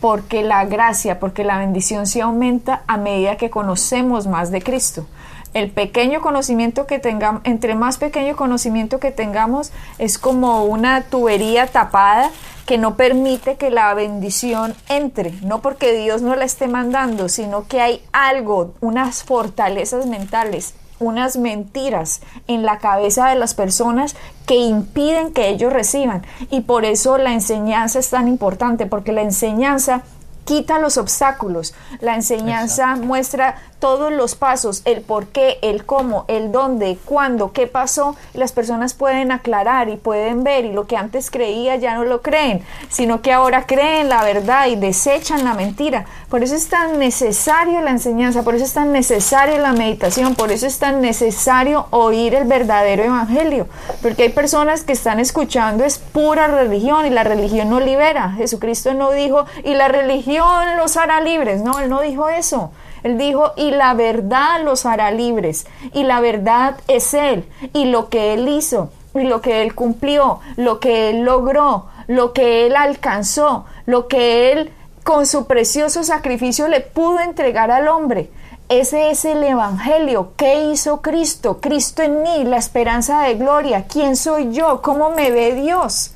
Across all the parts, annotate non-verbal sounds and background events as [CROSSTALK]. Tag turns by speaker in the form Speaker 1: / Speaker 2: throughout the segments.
Speaker 1: Porque la gracia, porque la bendición se aumenta a medida que conocemos más de Cristo. El pequeño conocimiento que tengamos, entre más pequeño conocimiento que tengamos, es como una tubería tapada que no permite que la bendición entre, no porque Dios no la esté mandando, sino que hay algo, unas fortalezas mentales, unas mentiras en la cabeza de las personas que impiden que ellos reciban. Y por eso la enseñanza es tan importante, porque la enseñanza quita los obstáculos. La enseñanza muestra todos los pasos, el por qué, el cómo, el dónde, cuándo, qué pasó, las personas pueden aclarar y pueden ver y lo que antes creía ya no lo creen, sino que ahora creen la verdad y desechan la mentira. Por eso es tan necesario la enseñanza, por eso es tan necesario la meditación, por eso es tan necesario oír el verdadero evangelio, porque hay personas que están escuchando es pura religión y la religión no libera. Jesucristo no dijo y la religión los hará libres, no, él no dijo eso. Él dijo, y la verdad los hará libres, y la verdad es Él, y lo que Él hizo, y lo que Él cumplió, lo que Él logró, lo que Él alcanzó, lo que Él con su precioso sacrificio le pudo entregar al hombre. Ese es el Evangelio. ¿Qué hizo Cristo? Cristo en mí, la esperanza de gloria. ¿Quién soy yo? ¿Cómo me ve Dios?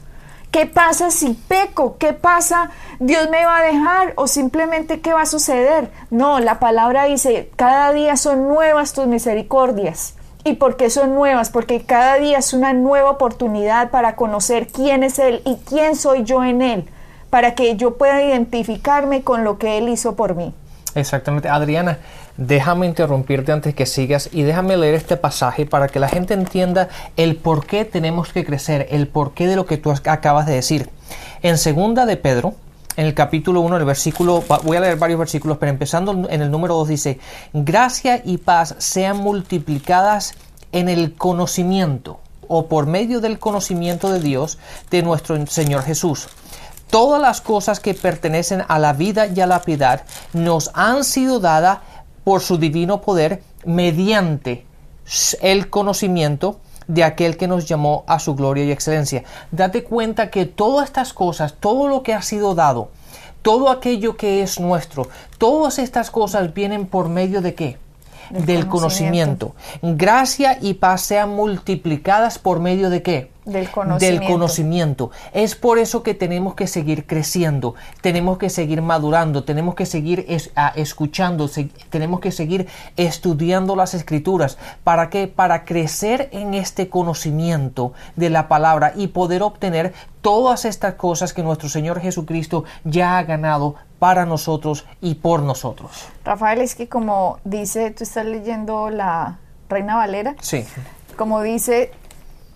Speaker 1: ¿Qué pasa si peco? ¿Qué pasa? ¿Dios me va a dejar o simplemente qué va a suceder? No, la palabra dice, cada día son nuevas tus misericordias. ¿Y por qué son nuevas? Porque cada día es una nueva oportunidad para conocer quién es Él y quién soy yo en Él, para que yo pueda identificarme con lo que Él hizo por mí.
Speaker 2: Exactamente. Adriana, déjame interrumpirte antes que sigas y déjame leer este pasaje para que la gente entienda el por qué tenemos que crecer, el porqué de lo que tú acabas de decir. En segunda de Pedro, en el capítulo 1, el versículo, voy a leer varios versículos, pero empezando en el número 2 dice, gracia y paz sean multiplicadas en el conocimiento o por medio del conocimiento de Dios de nuestro Señor Jesús todas las cosas que pertenecen a la vida y a la piedad nos han sido dadas por su divino poder mediante el conocimiento de aquel que nos llamó a su gloria y excelencia. Date cuenta que todas estas cosas, todo lo que ha sido dado, todo aquello que es nuestro, todas estas cosas vienen por medio de qué? Del, conocimiento. Gracia y paz sean multiplicadas por medio de qué?
Speaker 1: Del conocimiento.
Speaker 2: del conocimiento. Es por eso que tenemos que seguir creciendo, tenemos que seguir madurando, tenemos que seguir escuchando, tenemos que seguir estudiando las escrituras. ¿Para qué? Para crecer en este conocimiento de la palabra y poder obtener todas estas cosas que nuestro Señor Jesucristo ya ha ganado para nosotros y por nosotros.
Speaker 1: Rafael, es que como dice, tú estás leyendo la Reina Valera.
Speaker 2: Sí.
Speaker 1: Como dice,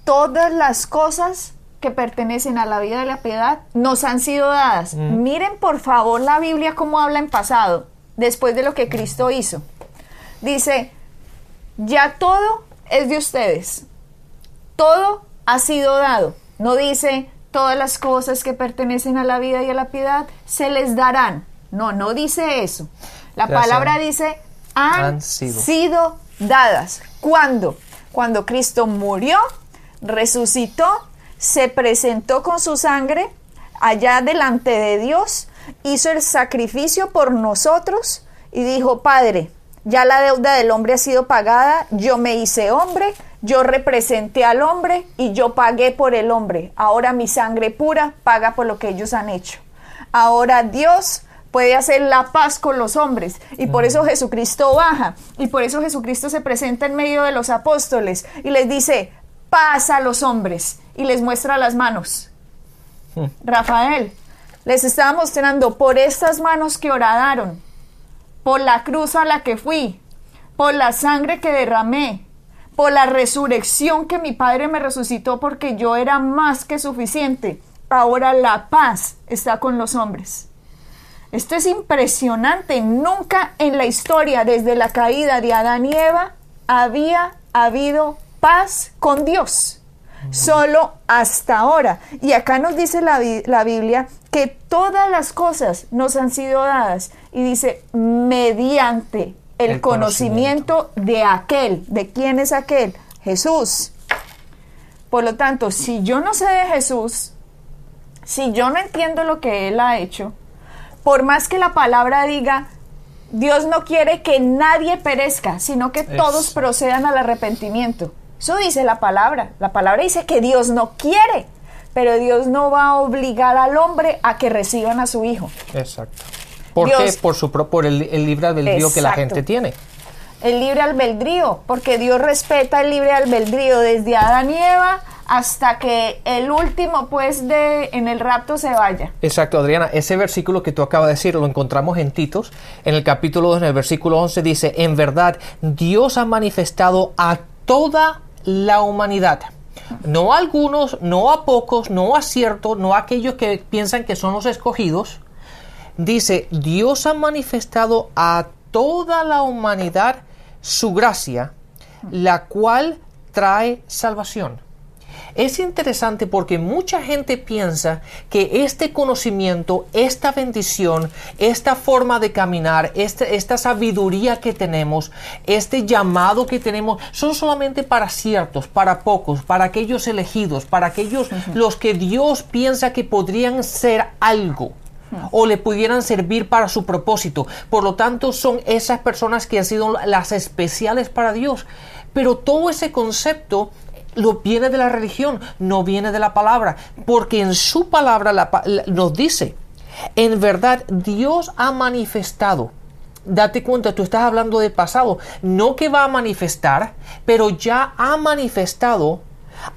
Speaker 1: todas las cosas que pertenecen a la vida de la piedad nos han sido dadas. Mm. Miren por favor la Biblia cómo habla en pasado, después de lo que Cristo hizo. Dice, ya todo es de ustedes, todo ha sido dado. No dice, todas las cosas que pertenecen a la vida y a la piedad se les darán. No, no dice eso. La palabra dice, han, sido. sido dadas. ¿Cuándo? Cuando Cristo murió resucitó, se presentó con su sangre allá delante de Dios, hizo el sacrificio por nosotros y dijo, Padre, ya la deuda del hombre ha sido pagada, yo me hice hombre, yo representé al hombre y yo pagué por el hombre. Ahora mi sangre pura paga por lo que ellos han hecho. Ahora Dios puede hacer la paz con los hombres y por eso Jesucristo baja y por eso Jesucristo se presenta en medio de los apóstoles y les dice, pasa a los hombres y les muestra las manos. Hmm. Rafael, les estaba mostrando por estas manos que horadaron, por la cruz a la que fui, por la sangre que derramé, por la resurrección que mi Padre me resucitó porque yo era más que suficiente. Ahora la paz está con los hombres. Esto es impresionante. Nunca en la historia, desde la caída de Adán y Eva, había habido paz con Dios. Solo hasta ahora. Y acá nos dice la, la, Biblia que todas las cosas nos han sido dadas. Y dice, mediante el, el conocimiento. conocimiento de aquel. ¿De quién es aquel? Jesús. Por lo tanto, si yo no sé de Jesús, si yo no entiendo lo que Él ha hecho, por más que la palabra diga, Dios no quiere que nadie perezca, sino que todos procedan al arrepentimiento. Eso dice la palabra. La palabra dice que Dios no quiere, pero Dios no va a obligar al hombre a que reciban a su hijo.
Speaker 2: Exacto. ¿Por qué? Por, su, por el, libre albedrío que la gente tiene.
Speaker 1: El libre albedrío, porque Dios respeta el libre albedrío desde Adán y Eva hasta que el último, pues, de en el rapto se vaya.
Speaker 2: Exacto, Adriana. Ese versículo que tú acabas de decir lo encontramos en Titos, en el capítulo 2, en el versículo 11, dice, en verdad, Dios ha manifestado a toda la humanidad. No a algunos, no a pocos, no a ciertos, no a aquellos que piensan que son los escogidos. Dice, Dios ha manifestado a toda la humanidad su gracia, la cual trae salvación. Es interesante porque mucha gente piensa que este conocimiento, esta bendición, esta forma de caminar, este, esta sabiduría que tenemos, este llamado que tenemos, son solamente para ciertos, para pocos, para aquellos elegidos, para aquellos los que Dios piensa que podrían ser algo o le pudieran servir para su propósito. Por lo tanto, son esas personas que han sido las especiales para Dios. Pero todo ese concepto lo viene de la religión, no viene de la palabra, porque en su palabra nos dice, en verdad Dios ha manifestado. Date cuenta, tú estás hablando del pasado, no que va a manifestar, pero ya ha manifestado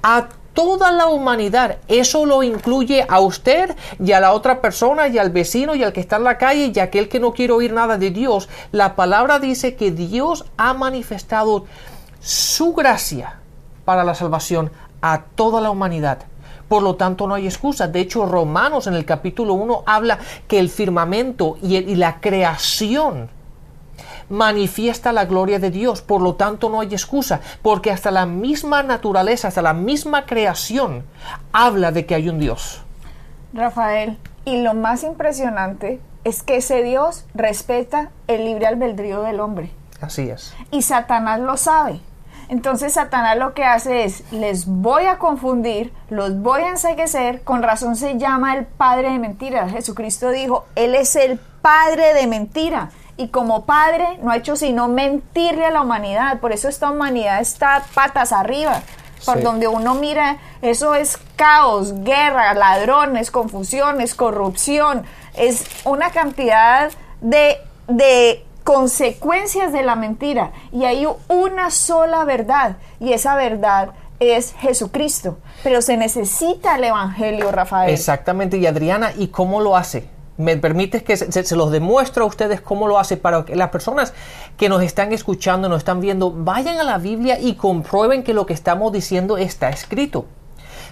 Speaker 2: a toda la humanidad. Eso lo incluye a usted y a la otra persona y al vecino y al que está en la calle y aquel que no quiere oír nada de Dios. La palabra dice que Dios ha manifestado su gracia para la salvación a toda la humanidad. Por lo tanto, no hay excusa. De hecho, Romanos en el capítulo 1 habla que el firmamento y, y la creación manifiesta la gloria de Dios. Por lo tanto, no hay excusa, porque hasta la misma naturaleza, hasta la misma creación, habla de que hay un Dios.
Speaker 1: Rafael, y lo más impresionante es que ese Dios respeta el libre albedrío del hombre.
Speaker 2: Así es.
Speaker 1: Y Satanás lo sabe. Entonces Satanás lo que hace es, les voy a confundir, los voy a enseguecer, con razón se llama el padre de mentira. Jesucristo dijo, Él es el padre de mentira. Y como padre no ha hecho sino mentirle a la humanidad. Por eso esta humanidad está patas arriba. Por donde uno mira, eso es caos, guerra, ladrones, confusiones, corrupción. Es una cantidad de, de consecuencias de la mentira y hay una sola verdad y esa verdad es Jesucristo. Pero se necesita el Evangelio, Rafael.
Speaker 2: Exactamente, y Adriana, ¿y cómo lo hace? ¿Me permites que se, los demuestre a ustedes cómo lo hace para que las personas que nos están escuchando, nos están viendo, vayan a la Biblia y comprueben que lo que estamos diciendo está escrito?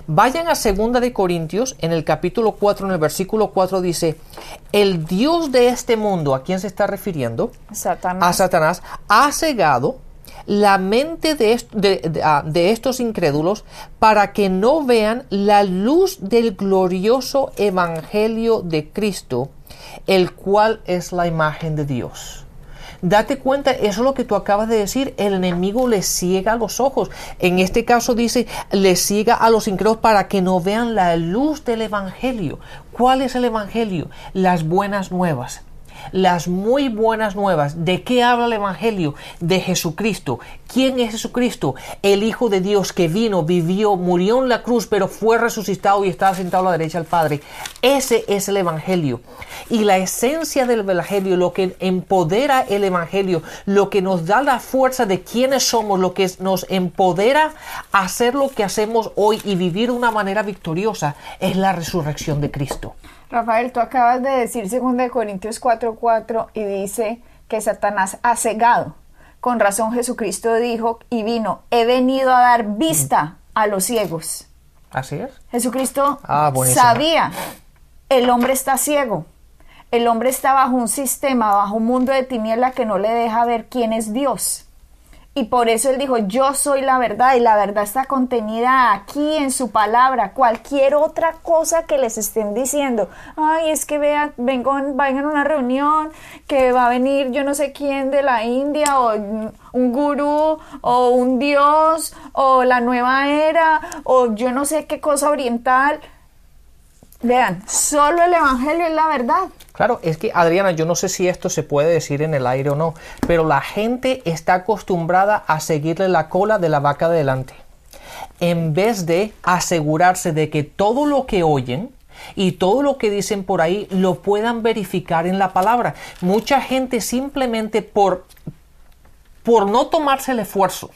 Speaker 2: Vayan a 2 de Corintios, en el capítulo 4, en el versículo 4 dice, el Dios de este mundo, ¿a quién se está refiriendo?
Speaker 1: Satanás.
Speaker 2: A Satanás, ha cegado la mente de, ah, de, estos incrédulos para que no vean la luz del glorioso evangelio de Cristo, el cual es la imagen de Dios. Date cuenta, eso es lo que tú acabas de decir, el enemigo le ciega los ojos. En este caso dice, le ciega a los incrédulos para que no vean la luz del Evangelio. ¿Cuál es el Evangelio? Las buenas nuevas las muy buenas nuevas. ¿De qué habla el Evangelio? De Jesucristo. ¿Quién es Jesucristo? El Hijo de Dios que vino, vivió, murió en la cruz, pero fue resucitado y está sentado a la derecha del Padre. Ese es el Evangelio. Y la esencia del Evangelio, lo que empodera el Evangelio, lo que nos da la fuerza de quiénes somos, lo que nos empodera a hacer lo que hacemos hoy y vivir de una manera victoriosa, es la resurrección de Cristo.
Speaker 1: Rafael, tú acabas de decir 2 Corintios 4:4 y dice que Satanás ha cegado. Con razón Jesucristo dijo y vino, he venido a dar vista a los ciegos.
Speaker 2: Así es.
Speaker 1: Jesucristo ah, sabía, el hombre está ciego. El hombre está bajo un sistema, bajo un mundo de tiniebla que no le deja ver quién es Dios. Y por eso él dijo, yo soy la verdad y la verdad está contenida aquí en su palabra. Cualquier otra cosa que les estén diciendo, ay, es que vean, vengo, vayan a una reunión, que va a venir yo no sé quién de la India o un gurú o un dios o la nueva era o yo no sé qué cosa oriental. Vean, solo el Evangelio es la verdad.
Speaker 2: Claro, es que Adriana, yo no sé si esto se puede decir en el aire o no, pero la gente está acostumbrada a seguirle la cola de la vaca delante. En vez de asegurarse de que todo lo que oyen, y todo lo que dicen por ahí lo puedan verificar en la palabra. Mucha gente simplemente por, por no tomarse el esfuerzo,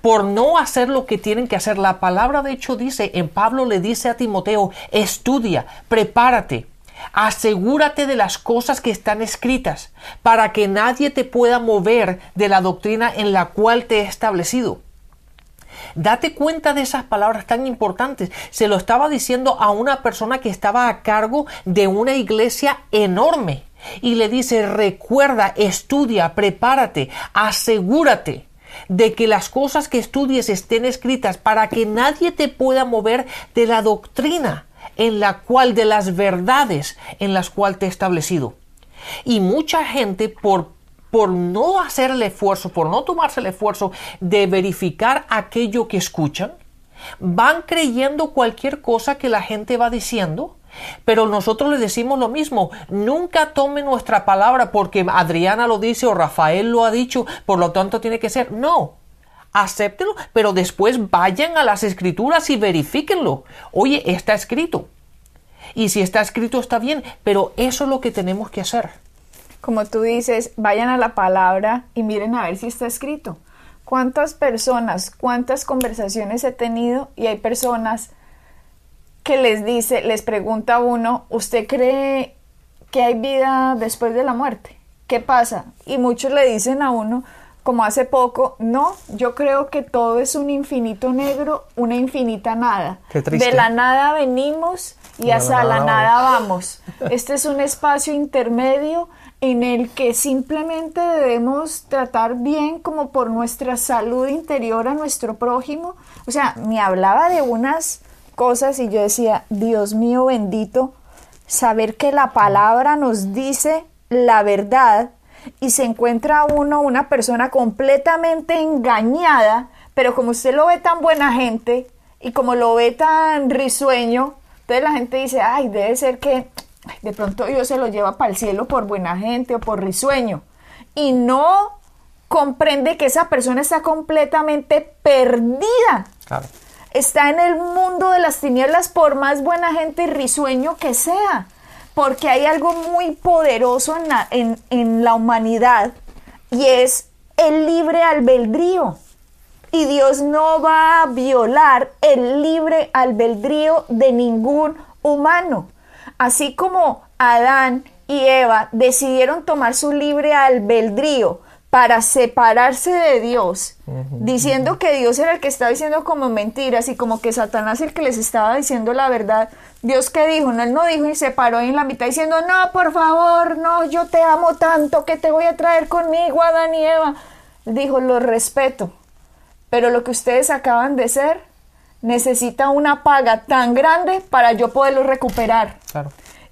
Speaker 2: por no hacer lo que tienen que hacer. La palabra de hecho dice, en Pablo le dice a Timoteo, estudia, prepárate, Asegúrate de las cosas que están escritas, para que nadie te pueda mover de la doctrina en la cual te he establecido. Date cuenta de esas palabras tan importantes. Se lo estaba diciendo a una persona que estaba a cargo de una iglesia enorme. Y le dice, recuerda, estudia, prepárate, asegúrate de que las cosas que estudies estén escritas para que nadie te pueda mover de la doctrina en la cual de las verdades en las cuales te he establecido. Y mucha gente por por no hacer el esfuerzo, por no tomarse el esfuerzo de verificar aquello que escuchan, van creyendo cualquier cosa que la gente va diciendo, pero nosotros le decimos lo mismo, nunca tome nuestra palabra porque Adriana lo dice o Rafael lo ha dicho, por lo tanto tiene que ser. No, acéptelo, pero después vayan a las escrituras y verifíquenlo. Oye, está escrito. Y si está escrito está bien, pero eso es lo que tenemos que hacer.
Speaker 1: Como tú dices, vayan a la palabra y miren a ver si está escrito. ¿Cuántas personas, cuántas conversaciones he tenido y hay personas que les dice, les pregunta a uno, ¿usted cree que hay vida después de la muerte? ¿Qué pasa? Y muchos le dicen a uno, como hace poco, no, yo creo que todo es un infinito negro, una infinita nada. De la nada venimos y hasta la nada vamos. Este es un espacio intermedio en el que simplemente debemos tratar bien como por nuestra salud interior a nuestro prójimo. O sea, me hablaba de unas cosas y yo decía, Dios mío bendito, saber que la palabra nos dice la verdad y se encuentra uno una persona completamente engañada, pero como usted lo ve tan buena gente y como lo ve tan risueño, entonces la gente dice, ay, debe ser que de pronto Dios se lo lleva para el cielo por buena gente o por risueño. Y no comprende que esa persona está completamente perdida. Está en el mundo de las tinieblas por más buena gente y risueño que sea porque hay algo muy poderoso en la, en, la humanidad y es el libre albedrío. Y Dios no va a violar el libre albedrío de ningún humano. Así como Adán y Eva decidieron tomar su libre albedrío para separarse de Dios, diciendo que Dios era el que estaba diciendo como mentiras y como que Satanás el que les estaba diciendo la verdad. Dios que dijo, no, él no dijo y se paró en la mitad diciendo, no, por favor, no, yo te amo tanto que te voy a traer conmigo, Adán y Eva. Dijo, lo respeto, pero lo que ustedes acaban de ser necesita una paga tan grande para yo poderlo recuperar.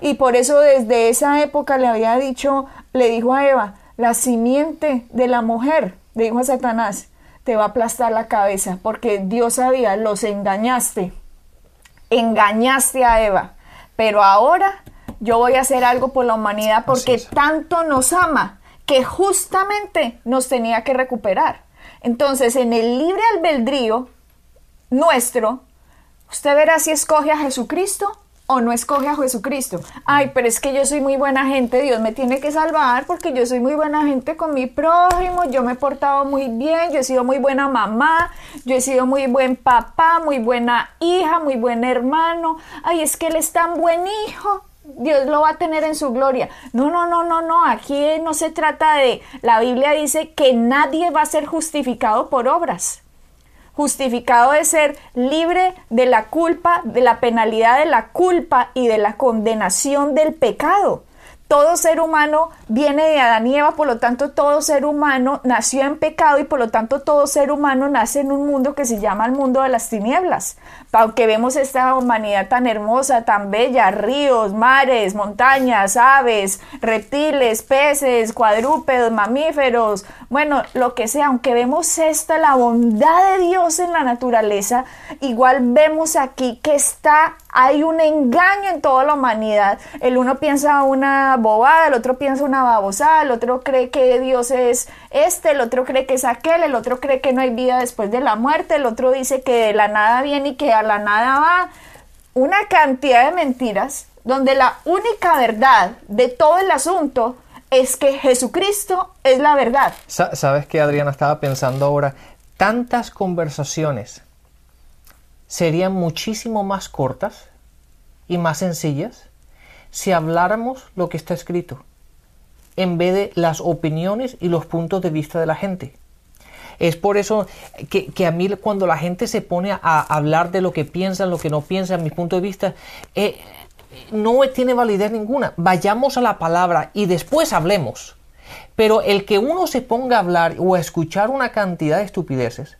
Speaker 1: Y por eso desde esa época le había dicho, le dijo a Eva, la simiente de la mujer, dijo a Satanás, te va a aplastar la cabeza, porque Dios sabía, los engañaste, engañaste a Eva, pero ahora yo voy a hacer algo por la humanidad porque tanto nos ama que justamente nos tenía que recuperar. Entonces, en el libre albedrío nuestro, usted verá si escoge a Jesucristo o no escoge a Jesucristo. Ay, pero es que yo soy muy buena gente, Dios me tiene que salvar porque yo soy muy buena gente con mi prójimo, yo me he portado muy bien, yo he sido muy buena mamá, yo he sido muy buen papá, muy buena hija, muy buen hermano. Ay, es que él es tan buen hijo. Dios lo va a tener en su gloria. No, no, no, no, no. Aquí no se trata de. La Biblia dice que nadie va a ser justificado por obras justificado de ser libre de la culpa, de la penalidad de la culpa y de la condenación del pecado. Todo ser humano viene de Adán y Eva, por lo tanto todo ser humano nació en pecado y por lo tanto todo ser humano nace en un mundo que se llama el mundo de las tinieblas. Aunque vemos esta humanidad tan hermosa, tan bella, ríos, mares, montañas, aves, reptiles, peces, cuadrúpedos, mamíferos, bueno, lo que sea, aunque vemos esta, la bondad de Dios en la naturaleza, igual vemos aquí que está, hay un engaño en toda la humanidad. El uno piensa una bobada, el otro piensa una babosada, el otro cree que Dios es este, el otro cree que es aquel, el otro cree que no hay vida después de la muerte, el otro dice que de la nada viene y que a la nada va. Una cantidad de mentiras donde la única verdad de todo el asunto es que Jesucristo es la verdad.
Speaker 2: ¿Sabes qué, Adriana? Estaba pensando ahora, tantas conversaciones serían muchísimo más cortas y más sencillas si habláramos lo que está escrito, en vez de las opiniones y los puntos de vista de la gente. Es por eso que, a mí cuando la gente se pone a hablar de lo que piensa, lo que no piensa, a mi punto de vista, eh, no tiene validez ninguna. Vayamos a la palabra y después hablemos. Pero el que uno se ponga a hablar o a escuchar una cantidad de estupideces,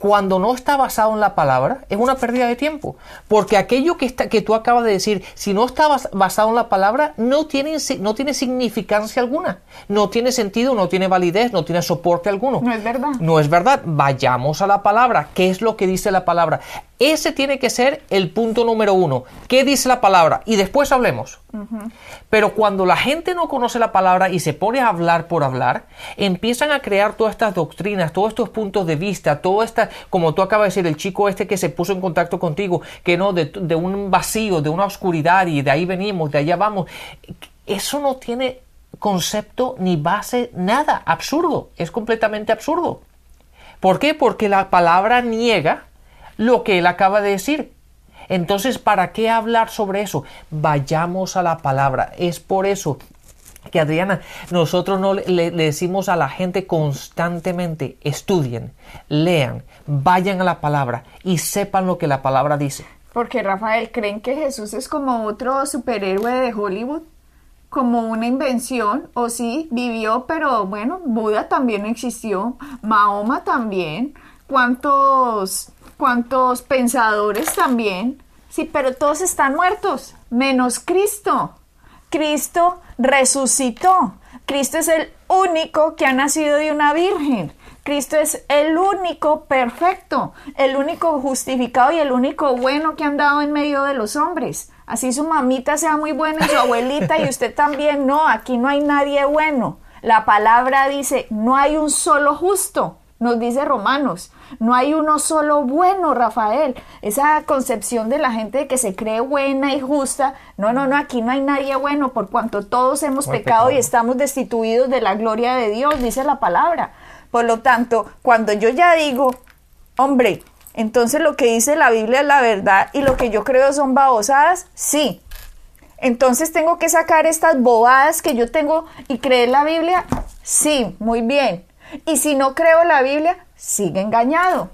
Speaker 2: cuando no está basado en la palabra, es una pérdida de tiempo. Porque aquello que, está, que tú acabas de decir, si no está basado en la palabra, no tiene, no tiene significancia alguna. No tiene sentido, no tiene validez, no tiene soporte alguno.
Speaker 1: No es verdad.
Speaker 2: No es verdad. Vayamos a la palabra. ¿Qué es lo que dice la palabra? Ese tiene que ser el punto número uno. ¿Qué dice la palabra? Y después hablemos. Pero cuando la gente no conoce la palabra y se pone a hablar por hablar, empiezan a crear todas estas doctrinas, todos estos puntos de vista, todo como tú acabas de decir, el chico este que se puso en contacto contigo, que no, de un vacío, de una oscuridad y de ahí venimos, de allá vamos. Eso no tiene concepto ni base, nada, absurdo, es completamente absurdo. ¿Por qué? Porque la palabra niega lo que él acaba de decir. Entonces, ¿para qué hablar sobre eso? Vayamos a la palabra. Es por eso que Adriana, nosotros no le, decimos a la gente constantemente, estudien, lean, vayan a la palabra y sepan lo que la palabra dice.
Speaker 1: Porque Rafael, ¿creen que Jesús es como otro superhéroe de Hollywood? Como una invención, o sí, vivió, pero bueno, Buda también existió, Mahoma también. ¿Cuántos cuántos pensadores también. Sí, pero todos están muertos, menos Cristo. Cristo resucitó. Cristo es el único que ha nacido de una virgen. Cristo es el único perfecto, el único justificado y el único bueno que han dado en medio de los hombres. Así su mamita sea muy buena y su abuelita y usted también. No, aquí no hay nadie bueno. La palabra dice, no hay un solo justo nos dice Romanos. No hay uno solo bueno, Rafael. Esa concepción de la gente de que se cree buena y justa. No, no, no, aquí no hay nadie bueno por cuanto todos hemos pecado, y estamos destituidos de la gloria de Dios, dice la palabra. Por lo tanto, cuando yo ya digo, hombre, entonces lo que dice la Biblia es la verdad y lo que yo creo son babosadas, sí. Entonces tengo que sacar estas bobadas que yo tengo y creer la Biblia, sí, muy bien. Y si no creo la Biblia, sigue engañado.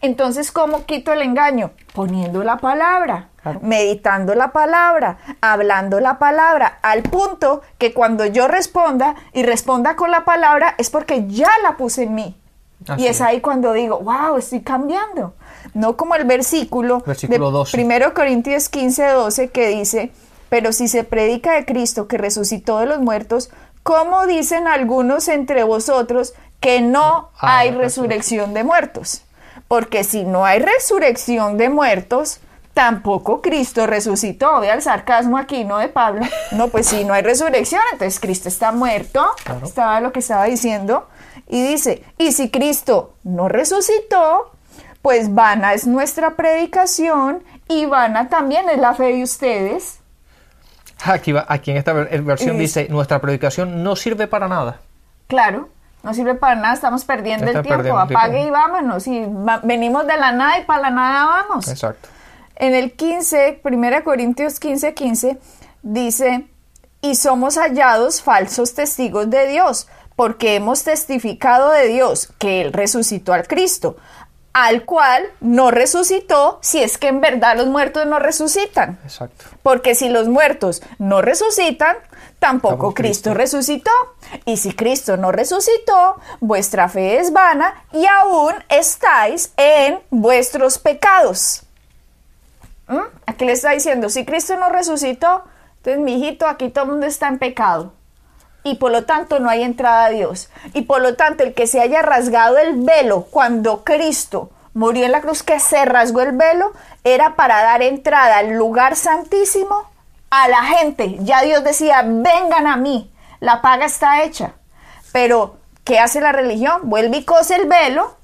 Speaker 1: Entonces, ¿cómo quito el engaño? Poniendo la palabra, meditando la palabra, hablando la palabra, al punto que cuando yo responda y responda con la palabra es porque ya la puse en mí. y es ahí cuando digo, wow, estoy cambiando. No como el versículo,
Speaker 2: versículo
Speaker 1: de 1 Corintios 15, 12 que dice, pero si se predica de Cristo que resucitó de los muertos, ¿Cómo dicen algunos entre vosotros que no ah, hay resurrección de muertos? Porque si no hay resurrección de muertos, tampoco Cristo resucitó. Vea el sarcasmo aquí, ¿no? De Pablo. No, pues si no hay resurrección, entonces Cristo está muerto. Estaba lo que estaba diciendo. Y dice, y si Cristo no resucitó, pues vana es nuestra predicación y vana también es la fe de ustedes.
Speaker 2: Aquí, aquí en esta versión dice, nuestra predicación no sirve para nada.
Speaker 1: Claro, no sirve para nada, estamos perdiendo el tiempo, apague y vámonos, y venimos de la nada y para la nada vamos.
Speaker 2: Exacto.
Speaker 1: En el 15, 1 Corintios 15, 15, dice, y somos hallados falsos testigos de Dios, porque hemos testificado de Dios que Él resucitó al Cristo, al cual no resucitó si es que en verdad los muertos no resucitan.
Speaker 2: Exacto.
Speaker 1: Porque si los muertos no resucitan, tampoco Cristo
Speaker 2: Cristo.
Speaker 1: resucitó. Y si Cristo no resucitó, vuestra fe es vana y aún estáis en vuestros pecados. ¿Mm? Aquí le está diciendo, si Cristo no resucitó, entonces mi hijito, aquí todo el mundo está en pecado. Y por lo tanto no hay entrada a Dios. Y por lo tanto el que se haya rasgado el velo cuando Cristo murió en la cruz, que se rasgó el velo, era para dar entrada al lugar santísimo a la gente. Ya Dios decía, vengan a mí, la paga está hecha. Pero, ¿qué hace la religión? Vuelve y cose el velo,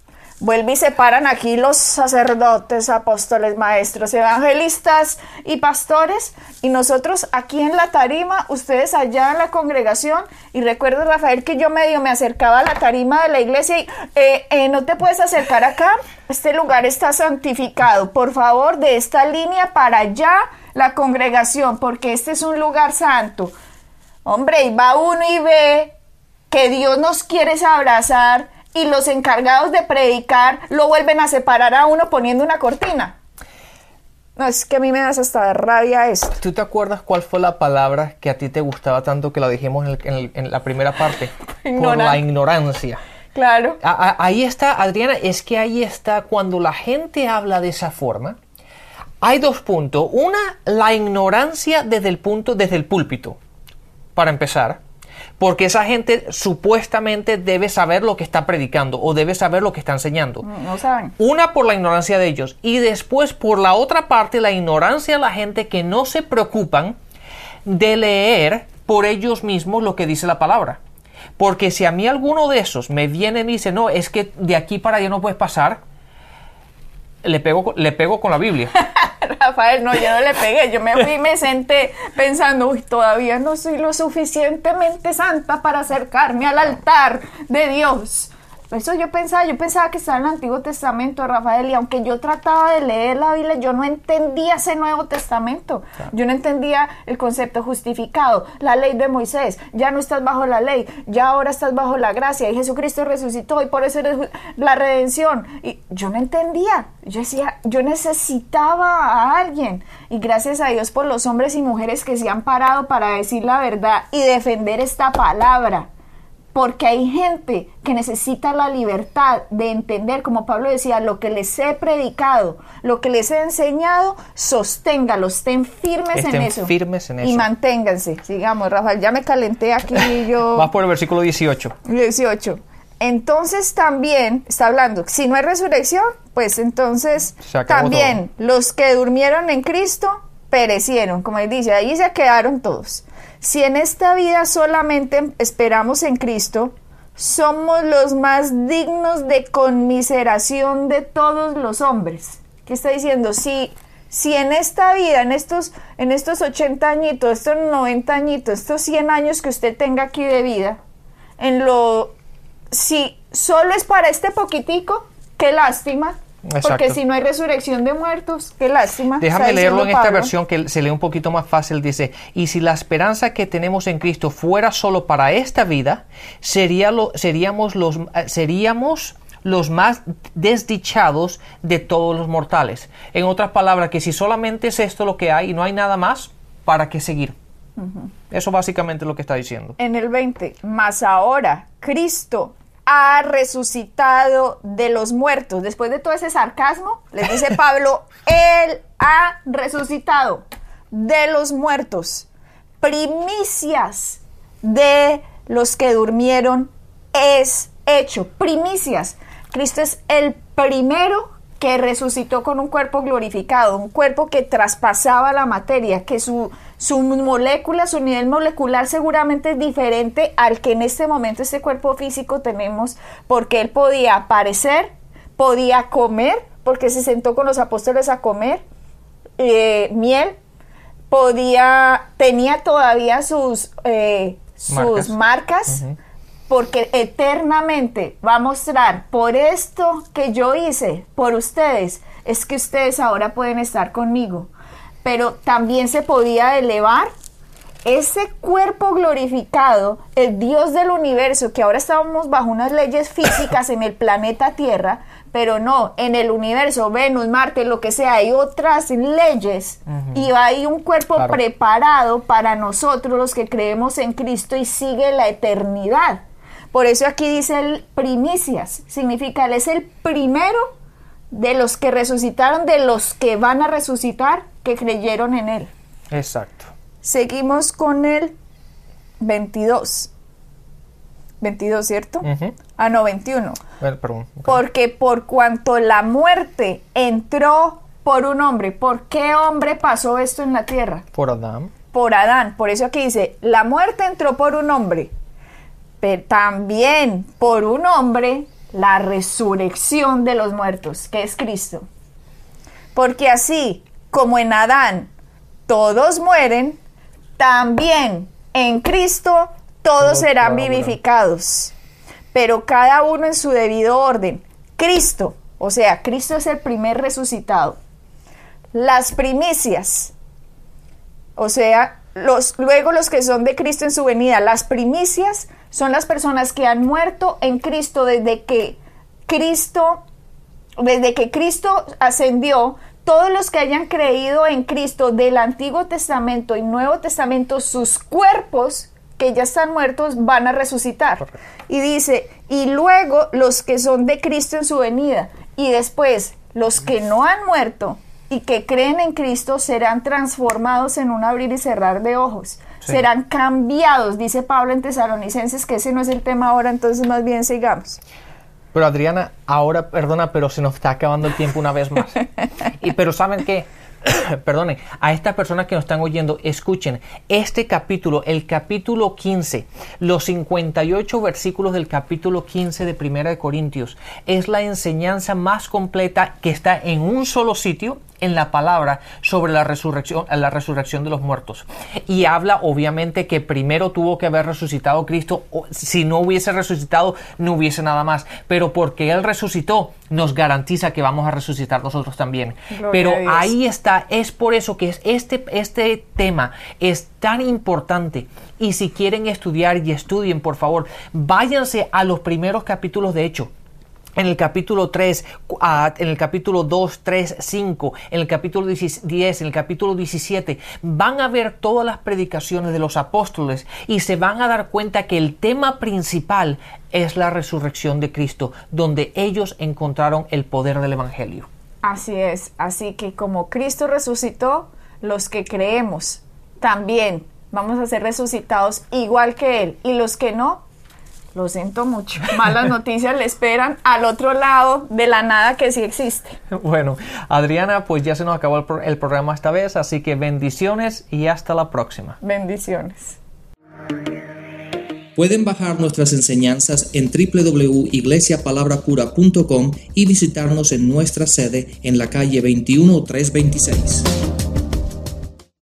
Speaker 1: vuelve y separan aquí los sacerdotes, apóstoles, maestros, evangelistas y pastores, y nosotros aquí en la tarima, ustedes allá en la congregación, y recuerdo, Rafael, que yo medio me acercaba a la tarima de la iglesia y eh, eh, no te puedes acercar acá, este lugar está santificado, por favor, de esta línea para allá la congregación, porque este es un lugar santo. Hombre, y va uno y ve que Dios nos quiere abrazar y los encargados de predicar lo vuelven a separar a uno poniendo una cortina. No, es que a mí me das hasta rabia esto.
Speaker 2: ¿Tú te acuerdas cuál fue la palabra que a ti te gustaba tanto que la dijimos en, el- en el- en la primera parte? [LAUGHS] Por la ignorancia.
Speaker 1: Claro.
Speaker 2: A- a- ahí está, Adriana, es que ahí está cuando la gente habla de esa forma. Hay dos puntos. Una, la ignorancia desde el punto, desde el púlpito, para empezar. Porque esa gente supuestamente debe saber lo que está predicando o debe saber lo que está enseñando.
Speaker 1: No saben.
Speaker 2: Una por la ignorancia de ellos y después por la otra parte la ignorancia de la gente que no se preocupan de leer por ellos mismos lo que dice la palabra. Porque si a mí alguno de esos me viene y me dice, no, es que de aquí para allá no puedes pasar, le pego, le pego con la Biblia. [LAUGHS]
Speaker 1: Rafael, no, yo no le pegué. Yo me fui y me senté pensando, uy, todavía no soy lo suficientemente santa para acercarme al altar de Dios. Eso yo pensaba, yo pensaba que estaba en el Antiguo Testamento, Rafael, y aunque yo trataba de leer la Biblia, yo no entendía ese Nuevo Testamento. Yo no entendía el concepto justificado, la ley de Moisés. Ya no estás bajo la ley, ya ahora estás bajo la gracia, y Jesucristo resucitó, y por eso eres la redención. Y yo no entendía. Yo decía, yo necesitaba a alguien. Y gracias a Dios por los hombres y mujeres que se han parado para decir la verdad y defender esta palabra. Porque hay gente que necesita la libertad de entender, como Pablo decía, lo que les he predicado, lo que les he enseñado, sosténgalo, estén firmes en
Speaker 2: Estén
Speaker 1: eso.
Speaker 2: firmes en
Speaker 1: Y
Speaker 2: eso.
Speaker 1: manténganse. Sigamos, Rafael, ya me calenté aquí [LAUGHS] yo.
Speaker 2: Vas por el versículo 18.
Speaker 1: 18. Entonces también está hablando, si no hay resurrección, pues entonces también los que durmieron en Cristo perecieron, como él dice, ahí se quedaron todos. Si en esta vida solamente esperamos en Cristo, somos los más dignos de conmiseración de todos los hombres. ¿Qué está diciendo? Si, si en esta vida, en estos, en estos 80 añitos, estos 90 añitos, estos 100 años que usted tenga aquí de vida, en lo si solo es para este poquitico, qué lástima. Porque si no hay resurrección de muertos, qué lástima.
Speaker 2: Déjame leerlo en esta
Speaker 1: Pablo.
Speaker 2: versión que se lee un poquito más fácil. Dice, y si la esperanza que tenemos en Cristo fuera solo para esta vida, sería lo- seríamos, los, eh, seríamos los más desdichados de todos los mortales. En otras palabras, que si solamente es esto lo que hay y no hay nada más, ¿para qué seguir? Eso básicamente es lo que está diciendo.
Speaker 1: En el 20, mas ahora Cristo ha resucitado de los muertos. Después de todo ese sarcasmo, les dice [LAUGHS] Pablo, Él ha resucitado de los muertos. Primicias de los que durmieron es hecho. Primicias. Cristo es el primero que resucitó con un cuerpo glorificado, un cuerpo que traspasaba la materia, que su, su molécula, su nivel molecular seguramente es diferente al que en este momento este cuerpo físico tenemos, porque él podía aparecer, podía comer, porque se sentó con los apóstoles a comer eh, miel, podía, tenía todavía sus, eh, sus
Speaker 2: Marcas.
Speaker 1: porque eternamente va a mostrar, por esto que yo hice, por ustedes, es que ustedes ahora pueden estar conmigo. Pero también se podía elevar ese cuerpo glorificado, el Dios del universo, que ahora estábamos bajo unas leyes físicas en el planeta Tierra, pero no, en el universo, Venus, Marte, lo que sea, hay otras leyes y hay un cuerpo preparado para nosotros los que creemos en Cristo y sigue la eternidad. Por eso aquí dice el primicias, significa Él es el primero de los que resucitaron, de los que van a resucitar, que creyeron en Él.
Speaker 2: Exacto.
Speaker 1: Seguimos con el 22. 22, ¿cierto? Ah, no, 21. Porque por cuanto la muerte entró por un hombre, ¿por qué hombre pasó esto en la tierra?
Speaker 2: Por Adán.
Speaker 1: Por Adán. Por eso aquí dice, la muerte entró por un hombre, pero también por un hombre la resurrección de los muertos, que es Cristo. Porque así como en Adán todos mueren, también en Cristo todos serán vivificados, pero cada uno en su debido orden. Cristo, o sea, Cristo es el primer resucitado. Las primicias, o sea, los, luego los que son de Cristo en su venida, las primicias son las personas que han muerto en Cristo desde que Cristo, desde que Cristo ascendió, todos los que hayan creído en Cristo del Antiguo Testamento y Nuevo Testamento, sus cuerpos que ya están muertos van a resucitar. Y dice, y luego los que son de Cristo en su venida, y después los que no han muerto y que creen en Cristo serán transformados en un abrir y cerrar de ojos. Serán cambiados, dice Pablo en Tesalonicenses, que ese no es el tema ahora, entonces más bien sigamos.
Speaker 2: Pero Adriana, ahora, perdona, pero se nos está acabando el tiempo una vez más. [LAUGHS] y pero ¿saben qué? [COUGHS] perdonen, a estas personas que nos están oyendo, escuchen, este capítulo, el capítulo 15, los 58 versículos del capítulo 15 de Primera de Corintios, es la enseñanza más completa que está en un solo sitio en la palabra sobre la resurrección, la resurrección de los muertos. Y habla obviamente que primero tuvo que haber resucitado Cristo, si no hubiese resucitado no hubiese nada más, pero porque Él resucitó nos garantiza que vamos a resucitar nosotros también. pero ahí está, es por eso que este, este tema es tan importante. Y si quieren estudiar y estudien, por favor, váyanse a los primeros capítulos de Hecho en el capítulo 3, en el capítulo 2, 3, 5, en el capítulo 10, en el capítulo 17, van a ver todas las predicaciones de los apóstoles y se van a dar cuenta que el tema principal es la resurrección de Cristo, donde ellos encontraron el poder del Evangelio.
Speaker 1: Así es, así que como Cristo resucitó, los que creemos también vamos a ser resucitados igual que Él y los que no, lo siento mucho. Malas noticias le esperan al otro lado de la nada que sí existe. [LAUGHS]
Speaker 2: Bueno, Adriana, pues ya se nos acabó el, programa esta vez, así que bendiciones y hasta la próxima.
Speaker 1: Bendiciones.
Speaker 3: Pueden bajar nuestras enseñanzas en www.iglesiapalabracura.com y visitarnos en nuestra sede en la calle 21326.